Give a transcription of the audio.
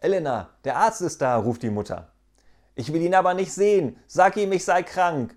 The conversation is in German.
Elena, der Arzt ist da, ruft die Mutter. Ich will ihn aber nicht sehen. Sag ihm, ich sei krank.